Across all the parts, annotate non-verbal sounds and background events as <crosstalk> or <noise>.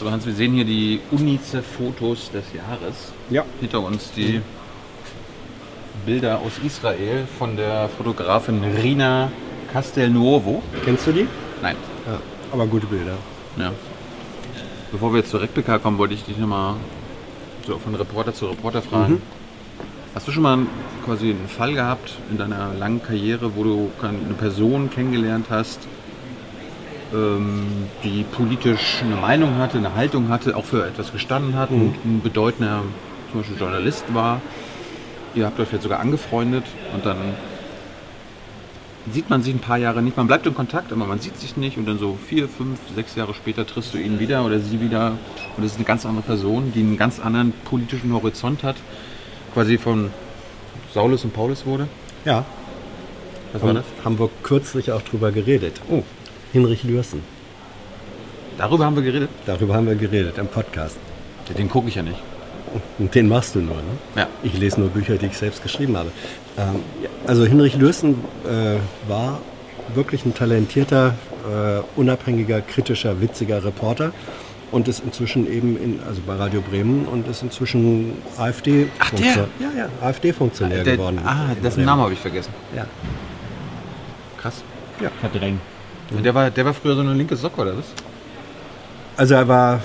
So, Hans, wir sehen hier die UNICEF-Fotos des Jahres. Ja. Hinter uns die Bilder aus Israel von der Fotografin Rina Castelnuovo. Kennst du die? Nein. Ja, aber gute Bilder. Ja. Bevor wir jetzt zur RecPK kommen, wollte ich dich nochmal so von Reporter zu Reporter fragen. Mhm. Hast du schon mal quasi einen Fall gehabt in deiner langen Karriere, wo du eine Person kennengelernt hast, die politisch eine Meinung hatte, eine Haltung hatte, auch für etwas gestanden hat, Mhm. ein bedeutender zum Beispiel Journalist war? Ihr habt euch vielleicht sogar angefreundet und dann sieht man sich ein paar Jahre nicht. Man bleibt in Kontakt, aber man sieht sich nicht und dann so vier, fünf, sechs Jahre später triffst du ihn wieder oder sie wieder und es ist eine ganz andere Person, die einen ganz anderen politischen Horizont hat, quasi von Saulus und Paulus wurde. Ja. Was war das? haben wir kürzlich auch drüber geredet. Oh, Hinrich Lürsen. darüber haben wir geredet. Darüber haben wir geredet im Podcast. Den gucke ich ja nicht. Und den machst du nur, ne? Ja. Ich lese nur Bücher, die ich selbst geschrieben habe. Ähm, ja, also Hinrich Lürsen äh, war wirklich ein talentierter, äh, unabhängiger, kritischer, witziger Reporter und ist inzwischen eben in, also bei Radio Bremen und ist inzwischen AfD Ach, der? Ja, ja, AfD-Funktionär geworden. ah, dessen. Namen habe ich vergessen. Ja. Krass. verdrängen. Der war, der war früher so eine linke Socke, oder was? Also er war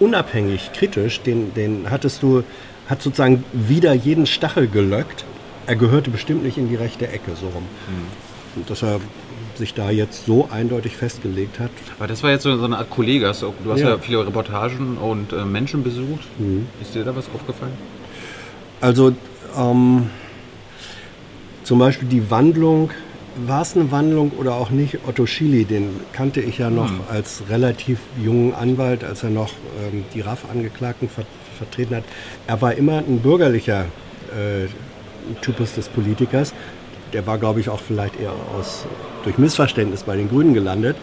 unabhängig, kritisch, den, den hattest du, hat sozusagen wieder jeden Stachel gelöckt. Er gehörte bestimmt nicht in die rechte Ecke, so rum. Und dass er sich da jetzt so eindeutig festgelegt hat. Aber das war jetzt so, eine Art Kollege. Hast Du hast ja, Ja. viele Reportagen und äh, Menschen besucht. Ist dir da was aufgefallen? Also ähm, zum Beispiel die Wandlung, war es eine Wandlung oder auch nicht? Otto Schily, den kannte ich ja noch als relativ jungen Anwalt, als er noch ähm, die RAF-Angeklagten ver vertreten hat. Er war immer ein bürgerlicher äh, Typus des Politikers. Der war, glaube ich, auch vielleicht eher aus, durch Missverständnis bei den Grünen gelandet.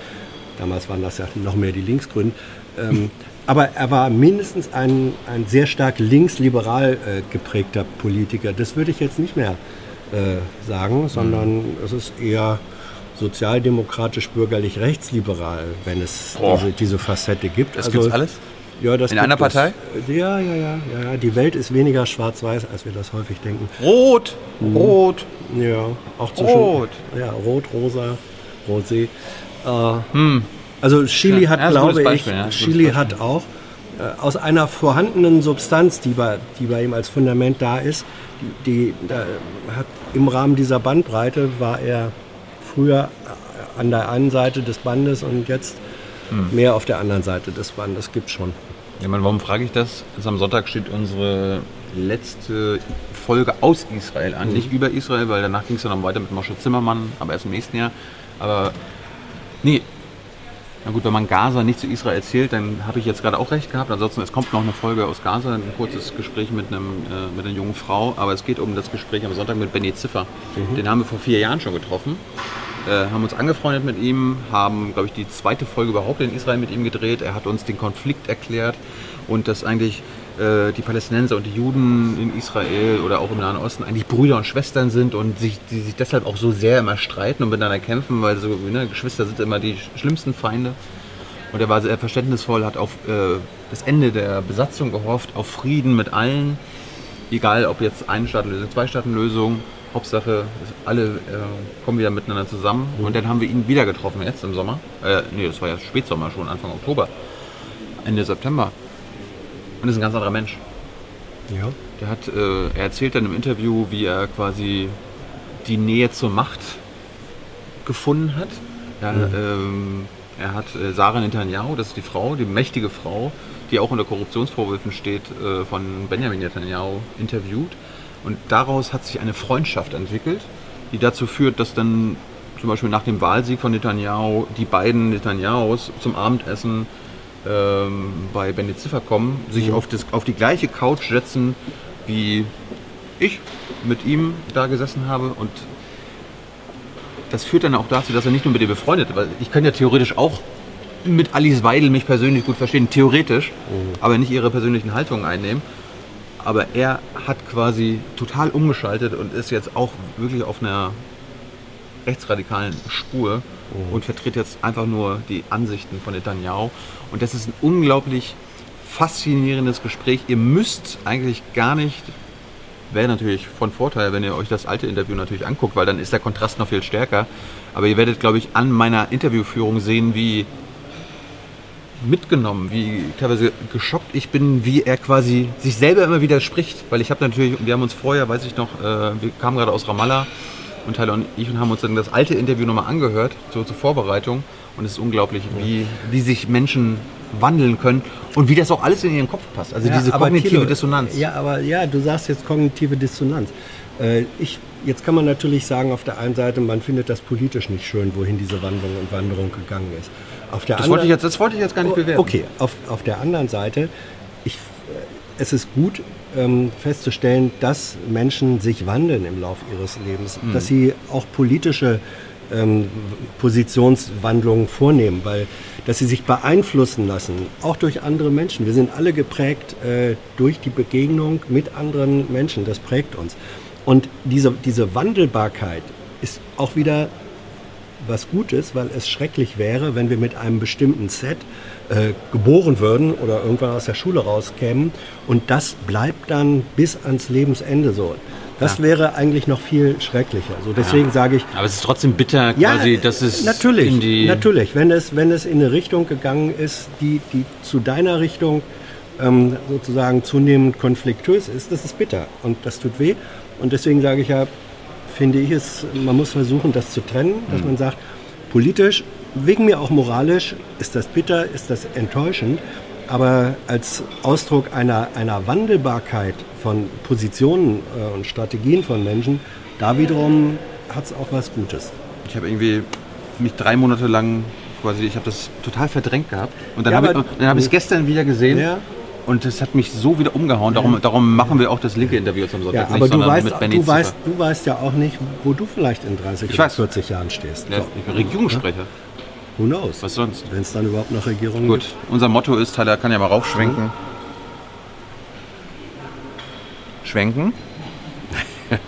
Damals waren das ja noch mehr die Linksgrünen. Ähm, aber er war mindestens ein, ein sehr stark linksliberal äh, geprägter Politiker. Das würde ich jetzt nicht mehr äh, sagen, sondern es ist eher sozialdemokratisch, bürgerlich, rechtsliberal, wenn es diese, diese Facette gibt. Das gibt's alles? Ja, das In gibt einer es. Partei? Ja, ja, ja, ja, ja. Die Welt ist weniger schwarz-weiß, als wir das häufig denken. Rot! Rot! Ja, auch zwischen. Rot. Ja, rot, rosa, rosé. Äh, Also Chili Ja, hat, glaube Beispiel, ich, ja, Chili hat auch äh, aus einer vorhandenen Substanz, die bei, die bei ihm als Fundament da ist, die, die hat im Rahmen dieser Bandbreite war er früher äh, an der einen Seite des Bandes und jetzt Hm. mehr auf der anderen Seite des Bandes. Gibt schon. Ja, man, warum frage ich das? Jetzt am Sonntag steht unsere letzte Folge aus Israel an. Nicht über Israel, weil danach ging es ja noch weiter mit Moshe Zimmermann, aber erst im nächsten Jahr. Aber nee. Na gut, wenn man Gaza nicht zu Israel erzählt, dann habe ich jetzt gerade auch recht gehabt. Ansonsten, es kommt noch eine Folge aus Gaza, ein kurzes Gespräch mit, einem, äh, mit einer jungen Frau. Aber es geht um das Gespräch am Sonntag mit Benny Ziffer. Den haben wir vor vier Jahren schon getroffen. Äh, haben uns angefreundet mit ihm, haben, glaube ich, die zweite Folge überhaupt in Israel mit ihm gedreht. Er hat uns den Konflikt erklärt und dass eigentlich äh, die Palästinenser und die Juden in Israel oder auch im Nahen Osten eigentlich Brüder und Schwestern sind und sich, die sich deshalb auch so sehr immer streiten und miteinander kämpfen, weil so ne, Geschwister sind immer die schlimmsten Feinde. Und er war sehr verständnisvoll, hat auf äh, das Ende der Besatzung gehofft, auf Frieden mit allen, egal ob jetzt Ein-Staaten-Lösung, Zwei-Staaten-Lösung. Hauptsache, alle äh, kommen wieder miteinander zusammen. Und dann haben wir ihn wieder getroffen jetzt im Sommer. Äh, nee, das war ja Spätsommer schon, Anfang Oktober. Ende September. Und ist ein ganz anderer Mensch. Ja. Der hat, äh, er erzählt dann im Interview, wie er quasi die Nähe zur Macht gefunden hat. Ja, ähm, er hat äh, Sarah Netanyahu, das ist die Frau, die mächtige Frau, die auch unter Korruptionsvorwürfen steht, äh, von Benjamin Netanyahu interviewt. Und daraus hat sich eine Freundschaft entwickelt, die dazu führt, dass dann zum Beispiel nach dem Wahlsieg von Netanyahu die beiden Netanyahus zum Abendessen ähm, bei Benny Ziffer kommen, sich auf, das, auf die gleiche Couch setzen, wie ich mit ihm da gesessen habe. Und das führt dann auch dazu, dass er nicht nur mit ihr befreundet ist, weil ich kann ja theoretisch auch mit Alice Weidel mich persönlich gut verstehen, theoretisch, aber nicht ihre persönlichen Haltungen einnehmen. Aber er hat quasi total umgeschaltet und ist jetzt auch wirklich auf einer rechtsradikalen Spur Oh. und vertritt jetzt einfach nur die Ansichten von Netanyahu. Und das ist ein unglaublich faszinierendes Gespräch. Ihr müsst eigentlich gar nicht, wäre natürlich von Vorteil, wenn ihr euch das alte Interview natürlich anguckt, weil dann ist der Kontrast noch viel stärker. Aber ihr werdet, glaube ich, an meiner Interviewführung sehen, wie mitgenommen, wie teilweise geschockt ich bin, wie er quasi sich selber immer widerspricht. Weil ich habe natürlich, wir haben uns vorher, weiß ich noch, äh, wir kamen gerade aus Ramallah und Tyler und ich haben uns dann das alte Interview nochmal angehört, so zur Vorbereitung. Und es ist unglaublich, wie, wie sich Menschen wandeln können und wie das auch alles in ihren Kopf passt. Also diese aber kognitive Thilo, Dissonanz. Ja, aber ja, du sagst jetzt kognitive Dissonanz. Äh, ich, jetzt kann man natürlich sagen, auf der einen Seite, man findet das politisch nicht schön, wohin diese Wandlung und Wanderung gegangen ist. Auf der Das anderen- wollte, ich jetzt, das wollte ich jetzt gar nicht bewerten. Okay, auf, auf der anderen Seite, ich, es ist gut ähm, festzustellen, dass Menschen sich wandeln im Laufe ihres Lebens, Mhm. dass sie auch politische ähm, Positionswandlungen vornehmen, weil dass sie sich beeinflussen lassen, auch durch andere Menschen. Wir sind alle geprägt äh, durch die Begegnung mit anderen Menschen, das prägt uns. Und diese, diese Wandelbarkeit ist auch wieder was Gutes, weil es schrecklich wäre, wenn wir mit einem bestimmten Set äh, geboren würden oder irgendwann aus der Schule rauskämen und das bleibt dann bis ans Lebensende so. Das Ja. wäre eigentlich noch viel schrecklicher. So deswegen Ja. sage ich, Aber es ist trotzdem bitter, quasi, dass es natürlich, in die. natürlich, wenn es, wenn es in eine Richtung gegangen ist, die, die zu deiner Richtung ähm, sozusagen zunehmend konfliktös ist, das ist bitter und das tut weh. Und deswegen sage ich ja, finde ich es, man muss versuchen, das zu trennen, dass man sagt, politisch, wegen mir auch moralisch, ist das bitter, ist das enttäuschend, aber als Ausdruck einer, einer Wandelbarkeit von Positionen äh, und Strategien von Menschen, da wiederum hat es auch was Gutes. Ich habe irgendwie mich drei Monate lang quasi, ich habe das total verdrängt gehabt. Und dann Ja, habe ich habe es gestern wieder gesehen. Ja. Und das hat mich so wieder umgehauen. Darum, darum machen wir auch das linke Interview am Sonntag Ja, nicht, aber du sondern weißt, du, weißt, du weißt ja auch nicht, wo du vielleicht in 30 Ich oder weiß. 40 Jahren stehst. Ja, So. ich bin Regierungssprecher. Who knows? Was sonst? Wenn es dann überhaupt noch Regierungen Gut, gibt. unser Motto ist, Tyler kann ja mal raufschwenken. Schwenken. <laughs>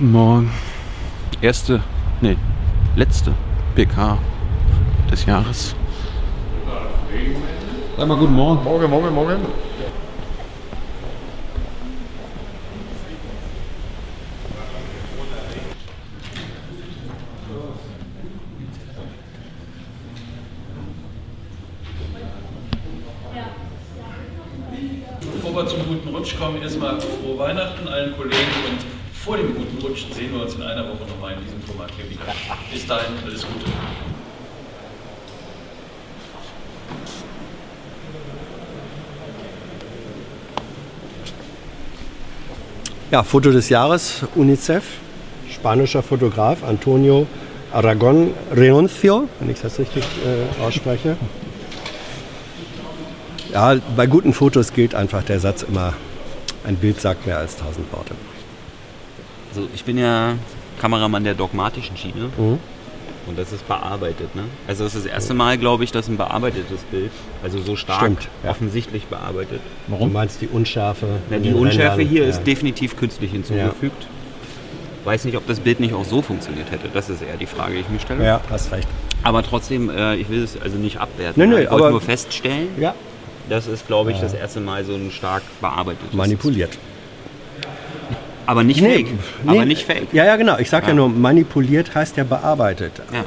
Guten Morgen. Erste, nee, letzte PK des Jahres. Sag mal guten Morgen. Morgen, morgen, morgen. Bevor wir zum guten Rutsch kommen, erstmal frohe Weihnachten allen Kollegen und vor dem guten Rutsch sehen wir uns in einer Woche nochmal in diesem Format hier wieder. Bis dahin, alles Gute. Ja, Foto des Jahres, UNICEF, spanischer Fotograf Antonio Aragon Reuncio, wenn ich das richtig äh, ausspreche. Ja, bei guten Fotos gilt einfach der Satz immer, ein Bild sagt mehr als tausend Worte. Also ich bin ja Kameramann der dogmatischen Schiene Mhm. und das ist bearbeitet. Ne? Also es ist das erste Mal, glaube ich, dass ein bearbeitetes Bild, also so stark Stimmt, ja. offensichtlich bearbeitet. Du meinst die Unschärfe? Na, die Unschärfe Rändern? hier ja. ist definitiv künstlich hinzugefügt. Weiß nicht, ob das Bild nicht auch so funktioniert hätte. Das ist eher die Frage, die ich mir stelle. Ja, hast recht. Aber trotzdem, äh, ich will es also nicht abwerten. Nee, nee, ich wollte aber- nur feststellen, Ja, das ist, glaube ich, das erste Mal so ein stark bearbeitetes. manipuliert. Aber nicht Nee, fake. nee. Aber nicht fake. Ja, ja, genau. Ich sag ja, Ja. nur, manipuliert heißt ja bearbeitet. Ja.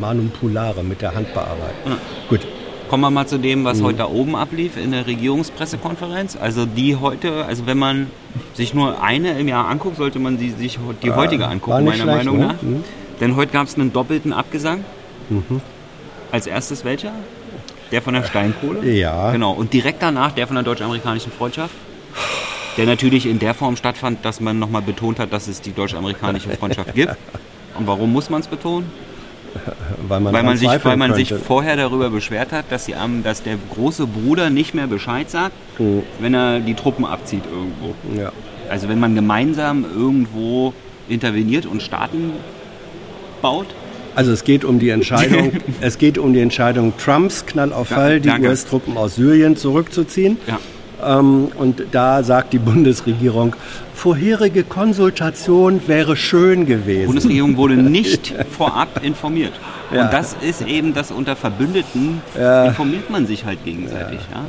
Manipulare, mit der Hand bearbeitet. Ja. Gut. Kommen wir mal zu dem, Mhm. was heute da oben ablief in der Regierungspressekonferenz. Also die heute, also wenn man sich nur eine im Jahr anguckt, sollte man sie sich die heutige angucken, meiner schlecht, Meinung ne? nach. Mhm. Denn heute gab es einen doppelten Abgesang. Als erstes welcher? Der von der Steinkohle? Ja. Genau. Und direkt danach der von der deutsch-amerikanischen Freundschaft. Der natürlich in der Form stattfand, dass man nochmal betont hat, dass es die deutsch-amerikanische Freundschaft gibt. Und warum muss man es betonen? Weil man, Weil man, sich, weil man sich vorher darüber beschwert hat, dass, die, dass der große Bruder nicht mehr Bescheid sagt, wenn er die Truppen abzieht irgendwo. Ja. Also wenn man gemeinsam irgendwo interveniert und Staaten baut. Also es geht um die Entscheidung, <laughs> es geht um die Entscheidung Trumps Knall auf Ja, Fall, die danke. US-Truppen aus Syrien zurückzuziehen. Ja. Ähm, und da sagt die <laughs> Bundesregierung, vorherige Konsultation wäre schön Die gewesen. Bundesregierung wurde <laughs> nicht vorab informiert. Ja. Und das ist eben das unter Verbündeten Ja. informiert man sich halt gegenseitig. Ja.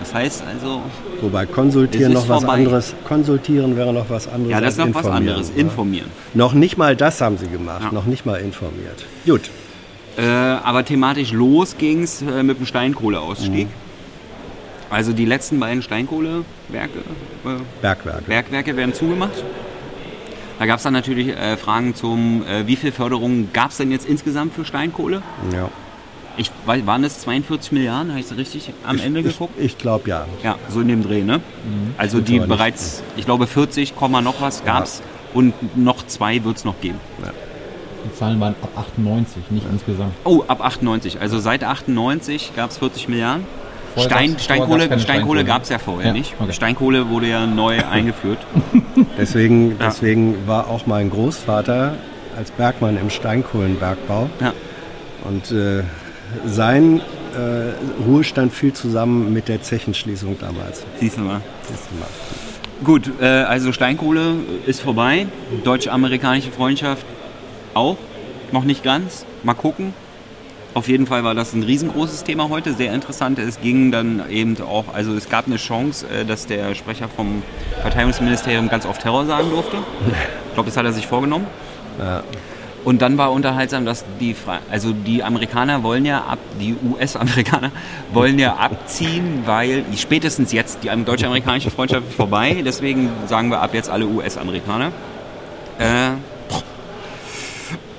Das heißt also, Wobei konsultieren noch was vorbei. anderes, konsultieren wäre noch was anderes. ja, das ist noch was anderes. Informieren. Noch nicht mal das haben sie gemacht, noch nicht mal informiert. Gut, Äh, aber thematisch los ging es äh, mit dem Steinkohleausstieg. Also die letzten beiden Steinkohlewerke, äh, Bergwerke. Bergwerke werden zugemacht. Da gab es dann natürlich äh, Fragen zum, äh, wie viel Förderung gab es denn jetzt insgesamt für Steinkohle? Ja. Ich, waren es 42 Milliarden? Habe ich es richtig am Ende geguckt? Ich, ich glaube ja. Ja, so in dem Dreh, ne? Also die bereits, ich glaube 40, Komma noch was gab's und noch zwei wird es noch geben. Die Zahlen waren ab 98, nicht insgesamt. Oh, ab 98. Also seit 98 gab es 40 Milliarden. Vorher Stein, vorher Steinkohle, Steinkohle Steinkohle. gab es ja vorher Ja, nicht. okay. Steinkohle wurde ja neu <laughs> eingeführt. Deswegen, Ja. deswegen war auch mein Großvater als Bergmann im Steinkohlenbergbau. Ja. Und äh, sein äh, Ruhestand fiel zusammen mit der Zechenschließung damals. Siehst du mal. Siehst du mal. Gut, äh, also Steinkohle ist vorbei. Deutsch-amerikanische Freundschaft auch. Noch nicht ganz. Mal gucken. Auf jeden Fall war das ein riesengroßes Thema heute, sehr interessant. Es ging dann eben auch, also es gab eine Chance, äh, dass der Sprecher vom Verteidigungsministerium ganz oft Terror sagen durfte. Ich glaube, das hat er sich vorgenommen. Und dann war unterhaltsam, dass die, Fra also die Amerikaner wollen ja ab, die US-Amerikaner <laughs> wollen ja abziehen, weil spätestens jetzt die deutsche-amerikanische Freundschaft ist vorbei. Deswegen sagen wir ab jetzt alle US-Amerikaner. Äh,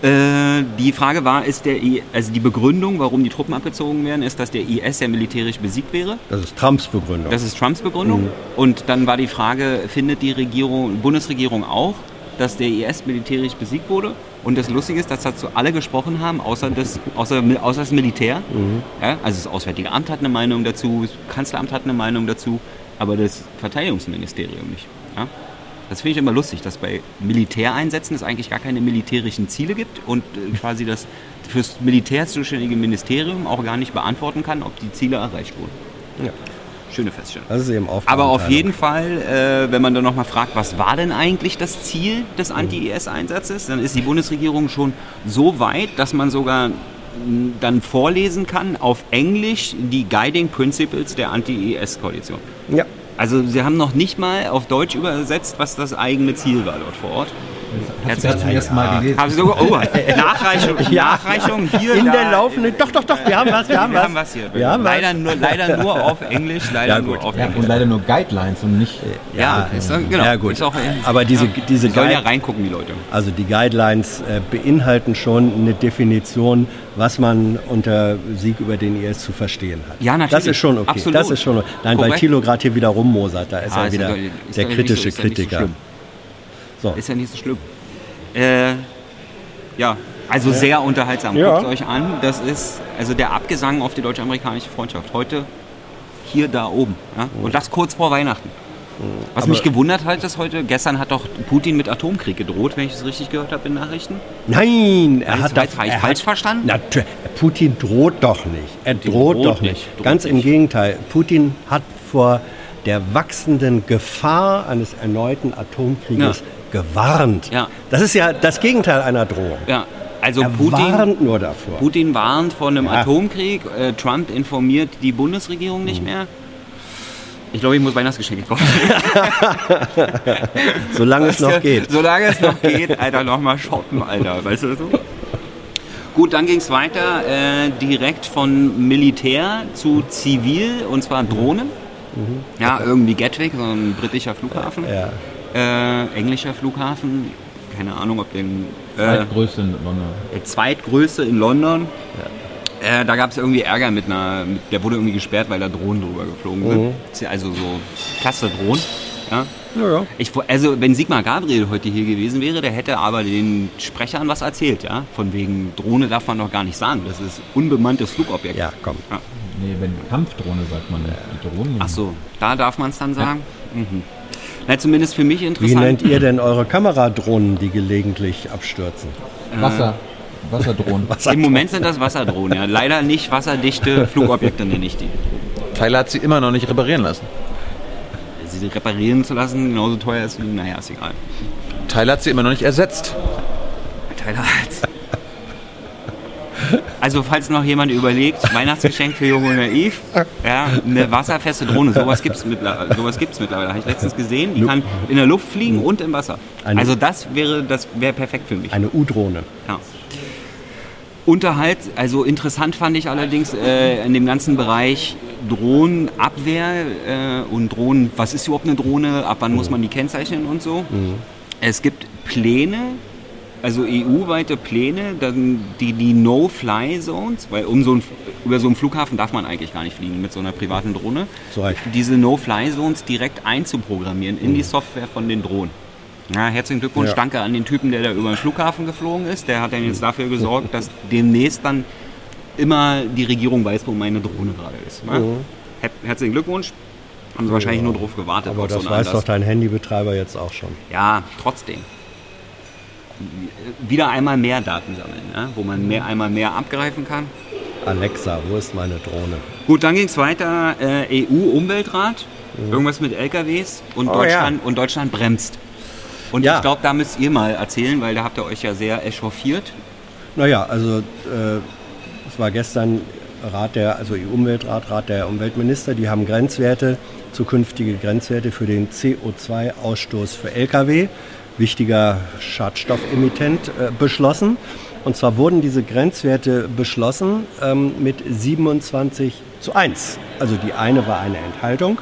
äh, die Frage war, ist der I also die Begründung, warum die Truppen abgezogen werden, ist, dass der IS ja militärisch besiegt wäre. Das ist Trumps Begründung. Das ist Trumps Begründung. Und dann war die Frage, findet die Regierung, Bundesregierung auch, dass der IS militärisch besiegt wurde? Und das Lustige ist, dass dazu alle gesprochen haben, außer das, außer, außer das Militär. Ja, also das Auswärtige Amt hat eine Meinung dazu, das Kanzleramt hat eine Meinung dazu, aber das Verteidigungsministerium nicht. Ja? Das finde ich immer lustig, dass bei Militäreinsätzen es eigentlich gar keine militärischen Ziele gibt und äh, <laughs> quasi das fürs Militär zuständige Ministerium auch gar nicht beantworten kann, ob die Ziele erreicht wurden. Ja. Schöne Feststellung. Das ist eben Aber auf jeden Fall, äh, wenn man dann nochmal fragt, was war denn eigentlich das Ziel des Anti-IS-Einsatzes, dann ist die Bundesregierung schon so weit, dass man sogar dann vorlesen kann auf Englisch die Guiding Principles der Anti-IS-Koalition. Ja. Also sie haben noch nicht mal auf Deutsch übersetzt, was das eigene Ziel war dort vor Ort. Hast du zum ersten Mal gelesen? Haben sie sogar, oh, <laughs> Nachreichung, Nachreichung hier. In der laufenden. Doch, doch, doch, wir haben was, wir haben wir was. haben was hier. Wir haben leider, was. nur, leider nur auf Englisch, leider Ja, nur auf Ja, Englisch. und leider nur Guidelines und nicht. Ja, ist, genau. Ja, gut. Ist auch, Aber diese, diese die sollen ja reingucken, die Leute. Also die Guidelines äh, beinhalten schon eine Definition, was man unter Sieg über den IS zu verstehen hat. Ja, natürlich. Das ist schon okay. Absolut. Das ist schon. Nein, weil Korrekt. Thilo gerade hier wieder rummosert, da ist Ah, er wieder ja doch- ist der kritische so- ja so Kritiker. schlimm. So. Ist ja nicht so schlimm. Äh, ja, also sehr unterhaltsam. Ja. Guckt euch an. Das ist also der Abgesang auf die deutsche-amerikanische Freundschaft. Heute hier, da oben. Ja? Und das kurz vor Weihnachten. Was mich gewundert hat, ist heute, gestern hat doch Putin mit Atomkrieg gedroht, wenn ich es richtig gehört habe in Nachrichten. Nein, er hat das falsch hat, verstanden? Natür- Putin droht doch nicht. Er droht, droht doch nicht, nicht. droht Ganz im nicht. Gegenteil. Putin hat vor der wachsenden Gefahr eines erneuten Atomkrieges gewarnt. Ja. Das ist ja das Gegenteil einer Drohung. Ja, also er Putin, warnt nur davor. Putin warnt vor einem Ja. Atomkrieg. Äh, Trump informiert die Bundesregierung nicht Mhm. mehr. Ich glaube, ich muss Weihnachtsgeschenke kaufen. <laughs> Solange es noch Weißt du, geht. Solange es noch geht, Alter, noch mal shoppen, Alter. Weißt du so? Gut, dann ging es weiter äh, direkt von Militär zu Zivil und zwar Drohnen. Ja, irgendwie Gatwick, so ein britischer Flughafen. Ja. Äh, englischer Flughafen. keine Ahnung, ob den äh, Zweitgrößte in London. der zweitgrößte in London. Äh, da gab es irgendwie Ärger mit einer, mit, der wurde irgendwie gesperrt, weil da Drohnen drüber geflogen sind. Also so klasse Drohnen. Ja. Ja, ja. Ich, also wenn Sigmar Gabriel heute hier gewesen wäre, der hätte aber den Sprechern was erzählt, ja. Von wegen Drohne darf man doch gar nicht sagen. Das ist unbemanntes Flugobjekt. Ja, komm. Ja. Nee, wenn Kampfdrohne sagt man. Die Drohnen. Ach so, da darf man es dann sagen. Mhm. Na, zumindest für mich Wie interessant. nennt ihr <laughs> denn eure Kameradrohnen, die gelegentlich abstürzen? Wasser. Wasserdrohnen. <laughs> Im Moment sind das Wasserdrohnen, ja. Leider nicht wasserdichte <laughs> Flugobjekte nenne ich die. Tyler hat sie immer noch nicht reparieren lassen. Sie reparieren zu lassen, genauso teuer ist wie, naja, ist egal. Tyler hat sie immer noch nicht ersetzt. Tyler Hals. Also falls noch jemand überlegt, Weihnachtsgeschenk für Jung und Naiv, ja, eine wasserfeste Drohne, sowas gibt es mittlerweile. Sowas gibt's mittlerweile. Habe ich letztens gesehen. Die kann in der Luft fliegen und im Wasser. Also das wäre das wäre perfekt für mich. Eine U-Drohne. Ja. Unterhalt, also interessant fand ich allerdings äh, in dem ganzen Bereich Drohnenabwehr äh, und Drohnen, was ist überhaupt eine Drohne, ab wann muss man die kennzeichnen und so. Es gibt Pläne, also EU-weite Pläne, dann die, die No-Fly-Zones, weil um so ein, über so einen Flughafen darf man eigentlich gar nicht fliegen mit so einer privaten Drohne. Recht. Diese No-Fly-Zones direkt einzuprogrammieren in die Software von den Drohnen. Ja, herzlichen Glückwunsch, Ja. danke an den Typen, der da über den Flughafen geflogen ist. Der hat dann jetzt dafür gesorgt, dass demnächst dann immer die Regierung weiß, wo meine Drohne gerade ist. Ja? Her herzlichen Glückwunsch. Haben sie wahrscheinlich nur drauf gewartet. Aber das so weiß Anlass. doch dein Handybetreiber jetzt auch schon. Ja, trotzdem. Wieder einmal mehr Daten sammeln, ja? wo man mehr, einmal mehr abgreifen kann. Alexa, wo ist meine Drohne? Gut, dann ging es weiter. Äh, EU-Umweltrat, irgendwas mit LKWs und, Oh, Deutschland, und Deutschland bremst. Und Ja. ich glaube, da müsst ihr mal erzählen, weil da habt ihr euch ja sehr echauffiert. Naja, also äh, es war gestern Rat der, also EU-Umweltrat, Rat der Umweltminister, die haben Grenzwerte, zukünftige Grenzwerte für den CO2-Ausstoß für Lkw, wichtiger Schadstoffemittent, äh, beschlossen. Und zwar wurden diese Grenzwerte beschlossen ähm, mit 27 zu 1. Also die eine war eine Enthaltung.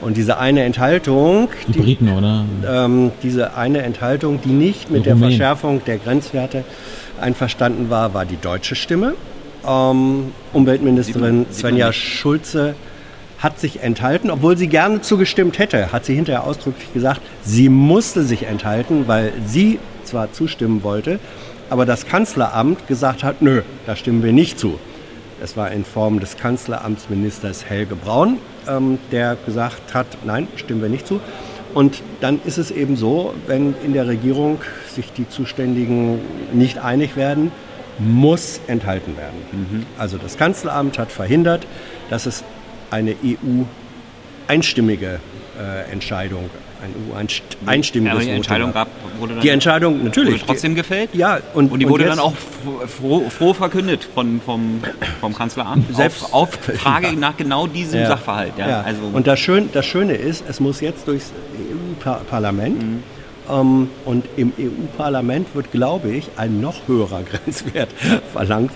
Und diese eine Enthaltung, Die Briten, oder? ähm, diese eine Enthaltung, die nicht mit Die der. Verschärfung der Grenzwerte einverstanden war, war die deutsche Stimme. Ähm, Umweltministerin Sieht man- sieht Svenja. Schulze hat sich enthalten, obwohl sie gerne zugestimmt hätte, hat sie hinterher ausdrücklich gesagt, sie musste sich enthalten, weil sie zwar zustimmen wollte, aber das Kanzleramt gesagt hat, nö, da stimmen wir nicht zu. Es war in Form des Kanzleramtsministers Helge Braun, ähm, der gesagt hat, nein, stimmen wir nicht zu. Und dann ist es eben so, wenn in der Regierung sich die Zuständigen nicht einig werden, muss enthalten werden. Also das Kanzleramt hat verhindert, dass es eine EU-einstimmige äh, Entscheidung, ein EU-einstimmiges Aber die Entscheidung gab. wurde dann Die Entscheidung, natürlich. wurde trotzdem gefällt. Ja, und, Und die wurde jetzt- dann auch froh, froh, verkündet von, vom, vom Kanzleramt. Selbst- auf, auf Frage <laughs> nach genau diesem Ja. Sachverhalt. Ja. Ja. Also, und das, Schön, das Schöne ist, es muss jetzt durchs EU-Parlament. Ähm, und im EU-Parlament wird, glaube ich, ein noch höherer <laughs> Grenzwert verlangt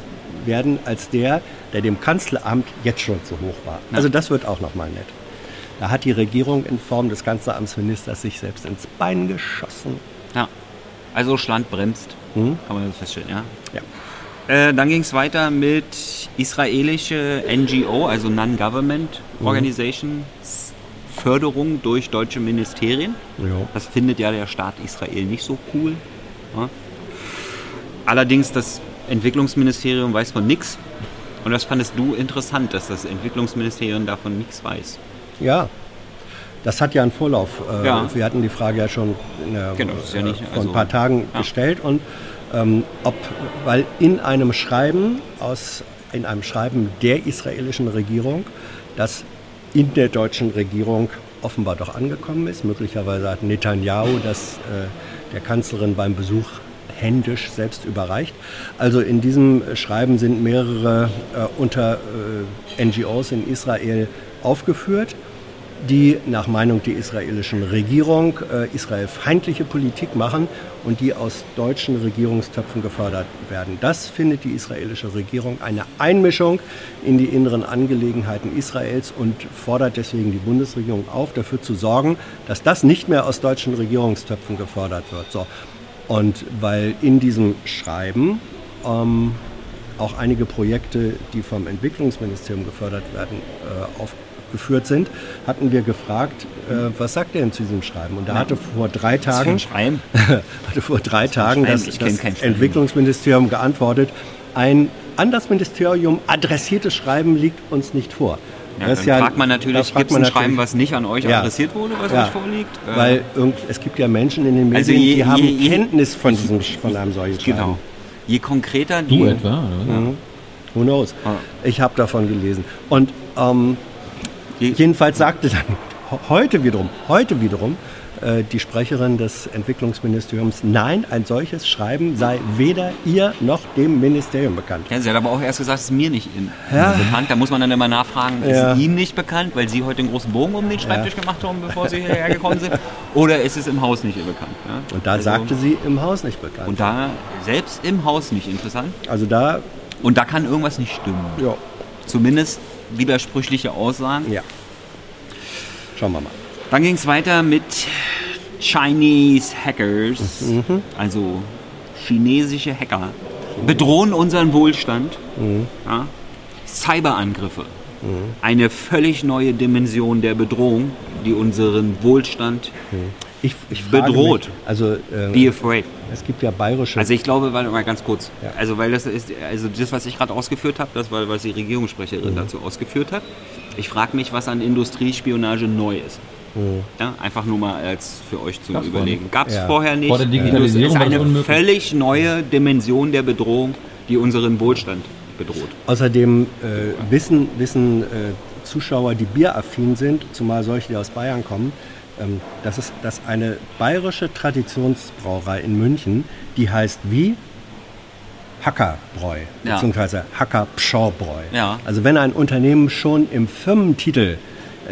werden als der, der dem Kanzleramt jetzt schon zu hoch war. Also das wird auch nochmal nett. Da hat die Regierung in Form des Kanzleramtsministers sich selbst ins Bein geschossen. ja. also Schland bremst. Mhm. Kann man das feststellen, ja. Ja. Äh, dann ging es weiter mit israelische NGO, also Non-Government Mhm. Organizations, Förderung durch deutsche Ministerien. Jo. Das findet ja der Staat Israel nicht so cool. Ja. Allerdings das Entwicklungsministerium weiß von nichts. Und das fandest du interessant, dass das Entwicklungsministerium davon nichts weiß. Ja, das hat ja einen Vorlauf. Äh, Ja. Wir hatten die Frage ja schon der, Genau, ja nicht- äh, vor also- ein paar Tagen ja. gestellt und ähm, ob, weil in einem Schreiben aus in einem Schreiben der israelischen Regierung, das in der deutschen Regierung offenbar doch angekommen ist. Möglicherweise hat Netanyahu das äh, der Kanzlerin beim Besuch händisch selbst überreicht. Also in diesem Schreiben sind mehrere äh, unter äh, NGOs in Israel aufgeführt, die nach Meinung der israelischen Regierung äh, israelfeindliche Politik machen und die aus deutschen Regierungstöpfen gefördert werden. Das findet die israelische Regierung eine Einmischung in die inneren Angelegenheiten Israels und fordert deswegen die Bundesregierung auf, dafür zu sorgen, dass das nicht mehr aus deutschen Regierungstöpfen gefördert wird. So. Und weil in diesem Schreiben ähm, auch einige Projekte, die vom Entwicklungsministerium gefördert werden, äh, aufgeführt sind, hatten wir gefragt, äh, was sagt er denn zu diesem Schreiben? Und da hatte vor drei Tagen <laughs> hatte vor drei Tagen das, kenn das Schreiben. Entwicklungsministerium geantwortet, ein an das Ministerium adressiertes Schreiben liegt uns nicht vor. Ja, Das dann ja- fragt man natürlich, gibt es man ein Schreiben, was nicht an euch Ja. adressiert wurde, was Ja, euch vorliegt? Äh, Weil irgend, es gibt ja Menschen in den Medien, Also je- die haben je- je- Kenntnis von, diesem, von einem solchen Schreiben. genau. Je konkreter die... Du etwa? Oder? Mhm. Who knows? Ah. Ich habe davon gelesen. Und ähm, Je- jedenfalls sagte dann heute wiederum, heute wiederum die Sprecherin des Entwicklungsministeriums, nein, ein solches Schreiben sei weder ihr noch dem Ministerium bekannt. Ja, sie hat aber auch erst gesagt, es ist mir nicht in, Ja. bekannt. Da muss man dann immer nachfragen, Ja. ist Ihnen nicht bekannt, weil Sie heute einen großen Bogen um den Schreibtisch gemacht haben, bevor Sie hierher gekommen sind? Oder ist es im Haus nicht bekannt? Ja? Und da Also- sagte sie im Haus nicht bekannt. Und da selbst im Haus nicht interessant. also da, Und da kann irgendwas nicht stimmen. ja, Zumindest widersprüchliche Aussagen. ja. Schauen wir mal. Dann ging es weiter mit Chinese Hackers, Mhm. also chinesische Hacker, bedrohen unseren Wohlstand. Mhm. Ja? Cyberangriffe, eine völlig neue Dimension der Bedrohung, die unseren Wohlstand Ich, ich Bedroht. Mich, also be äh, afraid. es gibt ja bayerische. Also ich glaube, warte mal ganz kurz. Ja. Also weil das ist, also das, was ich gerade ausgeführt habe, das war, was die Regierungssprecherin Mhm. dazu ausgeführt hat. Ich frage mich, was an Industriespionage neu ist. Mhm. Ja, einfach nur mal als für euch zum Gab's Überlegen. Gab es Ja. vorher nicht. Vor der Digitalisierung ist eine unmöglich. völlig neue Dimension der Bedrohung, die unseren Wohlstand bedroht. Außerdem äh, wissen, wissen äh, Zuschauer, die bieraffin sind, zumal solche, die aus Bayern kommen, ähm, dass es dass eine bayerische Traditionsbrauerei in München, die heißt wie Hackerbräu, Ja. beziehungsweise Hackerpschaubräu. Ja. Also wenn ein Unternehmen schon im Firmentitel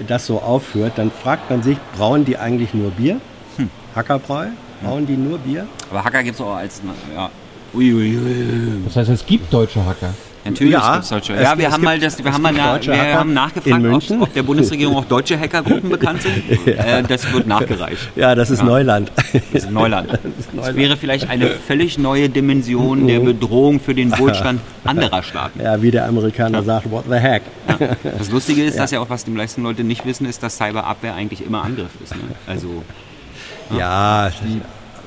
das so aufführt, dann fragt man sich, brauen die eigentlich nur Bier? Hm. Hackerbräu? Brauen die nur Bier? Aber Hacker gibt es auch als. Ja. Uiuiui. Das heißt, es gibt deutsche Hacker. Natürlich Ja, gibt es es Ja, wir haben mal das, wir haben mal na, wir Hacker haben nachgefragt, ob, ob der Bundesregierung <laughs> auch deutsche Hackergruppen bekannt sind. <laughs> äh, das wird nachgereicht. <laughs> Ja, das ist Ja. Neuland. Das ist Neuland. Das Neuland. wäre vielleicht eine völlig neue Dimension der Bedrohung für den Wohlstand anderer Staaten. ja, wie der Amerikaner sagt, what the heck? Ja. Das Lustige ist, dass ja auch, was die meisten Leute nicht wissen, ist, dass Cyberabwehr eigentlich immer Angriff ist. Ne? Also, Ja,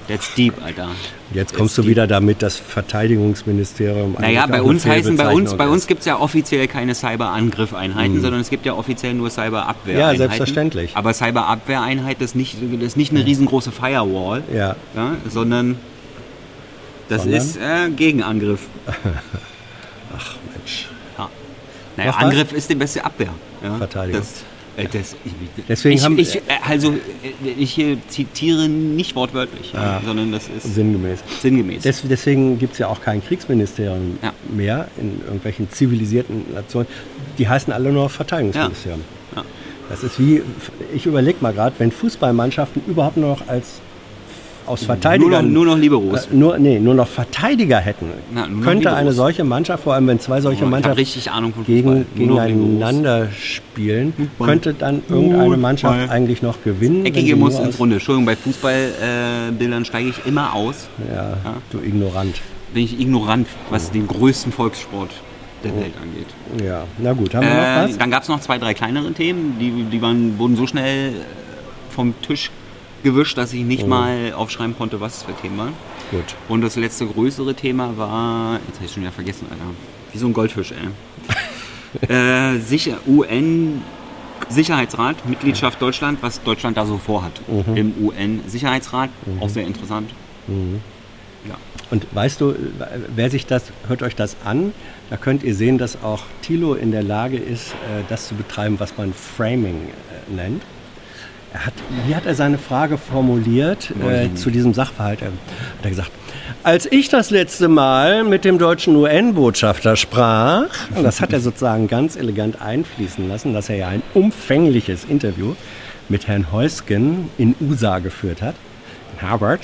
that's deep, Alter. jetzt That's kommst du deep. wieder damit, das Verteidigungsministerium. Naja, bei uns heißen, bei uns, bei uns gibt es ja offiziell keine Cyberangriffeinheiten, sondern es gibt ja offiziell nur Cyberabwehreinheiten. Ja, selbstverständlich. Aber Cyberabwehreinheit ist nicht, ist nicht eine riesengroße Firewall, Ja, ja, sondern das Sondern? ist äh, Gegenangriff. <laughs> Mensch. Ja. Naja? Angriff ist die beste Abwehr. Ja, Verteidigung. Das, das, ich, Deswegen ich, haben- ich, äh, also, äh, ich hier zitiere nicht wortwörtlich, ja, Ja. sondern das ist Sinngemäß. sinngemäß. Des, deswegen gibt es ja auch kein Kriegsministerium Ja. mehr in irgendwelchen zivilisierten Nationen. Die heißen alle nur Verteidigungsministerium. Ja. Das ist wie, ich überlege mal gerade, wenn Fußballmannschaften überhaupt nur noch als aus nur, noch, Verteidigern nur noch Liberos. Äh, nur, nee, nur noch Verteidiger hätten, Na, noch könnte eine solche Mannschaft, vor allem wenn zwei solche Mannschaften richtig Ahnung von gegen, Fußball. Noch gegeneinander spielen, Fußball. könnte dann irgendeine Fußball. Mannschaft eigentlich noch gewinnen. Eckige muss ins Runde. Entschuldigung, bei Fußballbildern äh, steige ich immer aus. Ja, Ja. du Ignorant. Bin ich ignorant, was den größten Volkssport der Welt angeht. Ja, na gut, haben wir noch Äh, was? dann gab es noch zwei, drei kleinere Themen, die, die waren, wurden so schnell äh, vom Tisch gewischt, dass ich Oh. nicht mal aufschreiben konnte, was es für Themen waren. Gut. Und das letzte größere Thema war, jetzt habe ich schon wieder vergessen, Alter. Wie so ein Goldfisch, ey. <laughs> äh, sicher, UN Sicherheitsrat, Mitgliedschaft Deutschland, was Deutschland da so vorhat. Mhm. Im UN-Sicherheitsrat, auch sehr interessant. Ja. Und weißt du, wer sich das, hört euch das an, da könnt ihr sehen, dass auch Thilo in der Lage ist, äh, das zu betreiben, was man Framing äh, nennt. Hat, wie hat er seine Frage formuliert äh, zu diesem Sachverhalt? Er hat er gesagt, als ich das letzte Mal mit dem deutschen UN-Botschafter sprach, und das hat er sozusagen ganz elegant einfließen lassen, dass er ja ein umfängliches Interview mit Herrn Heusgen in USA geführt hat, in Harvard,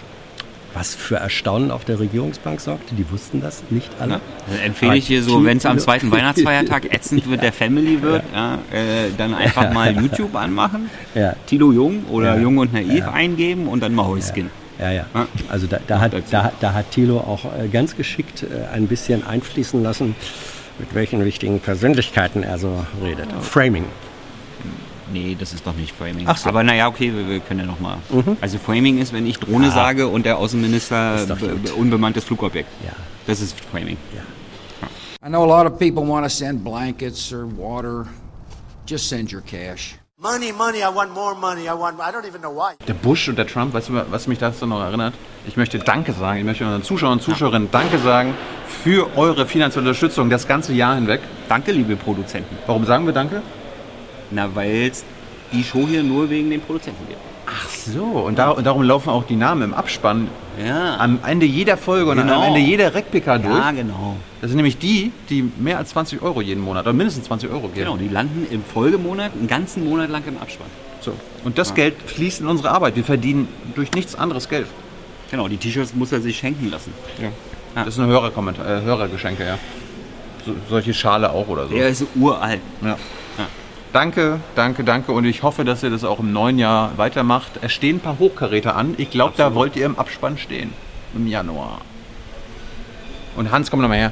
was für Erstaunen auf der Regierungsbank sorgte. Die wussten das nicht alle. Dann empfehle ich hier so, wenn es am zweiten <laughs> Weihnachtsfeiertag ätzend wird, der Family wird, ja. äh, dann einfach <laughs> mal YouTube anmachen, Ja. Tilo Jung oder Ja. Jung und Naiv eingeben und dann mal Häuschen. Ja, ja. Ja. Also da, da, hat, da, da hat Thilo auch äh, ganz geschickt äh, ein bisschen einfließen lassen, mit welchen wichtigen Persönlichkeiten er so redet. Framing. Nee, das ist doch nicht Framing. Ach so. Aber naja, okay, wir, wir können ja nochmal. Also Framing ist, wenn ich Drohne sage und der Außenminister unbemanntes Flugobjekt. Ja. Das ist Framing. I know a lot of people want to send blankets or water. Just send your cash. Money, money, I want more money. I want, I don't even know why. Der Bush und der Trump, weißt du, was mich dazu noch erinnert? Ich möchte Danke sagen. Ich möchte unseren Zuschauern und Zuschauerinnen Danke sagen für eure finanzielle Unterstützung das ganze Jahr hinweg. Danke, liebe Produzenten. Warum sagen wir Danke? Na, weil es die Show hier nur wegen den Produzenten gibt. Ach so, und, da, und darum laufen auch die Namen im Abspann Ja. am Ende jeder Folge und Genau. am Ende jeder RecPK durch. Ja, genau. Das sind nämlich die, die mehr als 20 Euro jeden Monat oder mindestens 20 Euro geben. Genau, die landen im Folgemonat einen ganzen Monat lang im Abspann. So. Und das Geld fließt in unsere Arbeit. Wir verdienen durch nichts anderes Geld. Genau, die T-Shirts muss er sich schenken lassen. Das ist ein Hörerkommentar, äh, Hörergeschenke, ja. So, solche Schale auch oder so. Der ist uralt. Ja. Danke, danke, danke. Und ich hoffe, dass ihr das auch im neuen Jahr weitermacht. Es stehen ein paar Hochkaräter an. Ich glaube, da wollt ihr im Abspann stehen. Im Januar. Und Hans, komm noch mal her.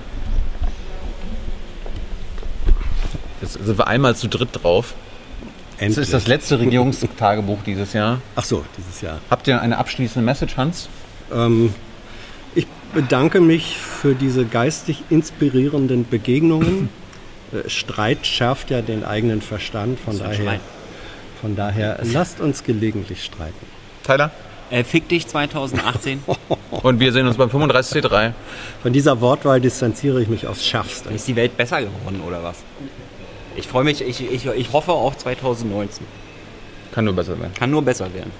Jetzt sind wir einmal zu dritt drauf. Das Endlich. ist das letzte Regierungstagebuch dieses Jahr. Ach so, dieses Jahr. Habt ihr eine abschließende Message, Hans? Ähm, ich bedanke mich für diese geistig inspirierenden Begegnungen. Äh, Streit schärft ja den eigenen Verstand, von daher, von daher lasst uns gelegentlich streiten. Tyler? Äh, fick dich 2018. <laughs> Und wir sehen uns beim 35C3. Von dieser Wortwahl distanziere ich mich aufs Schärfste. ist die Welt besser geworden oder was? Ich freue mich, ich, ich, ich hoffe auf 2019. Kann nur besser werden. Kann nur besser werden.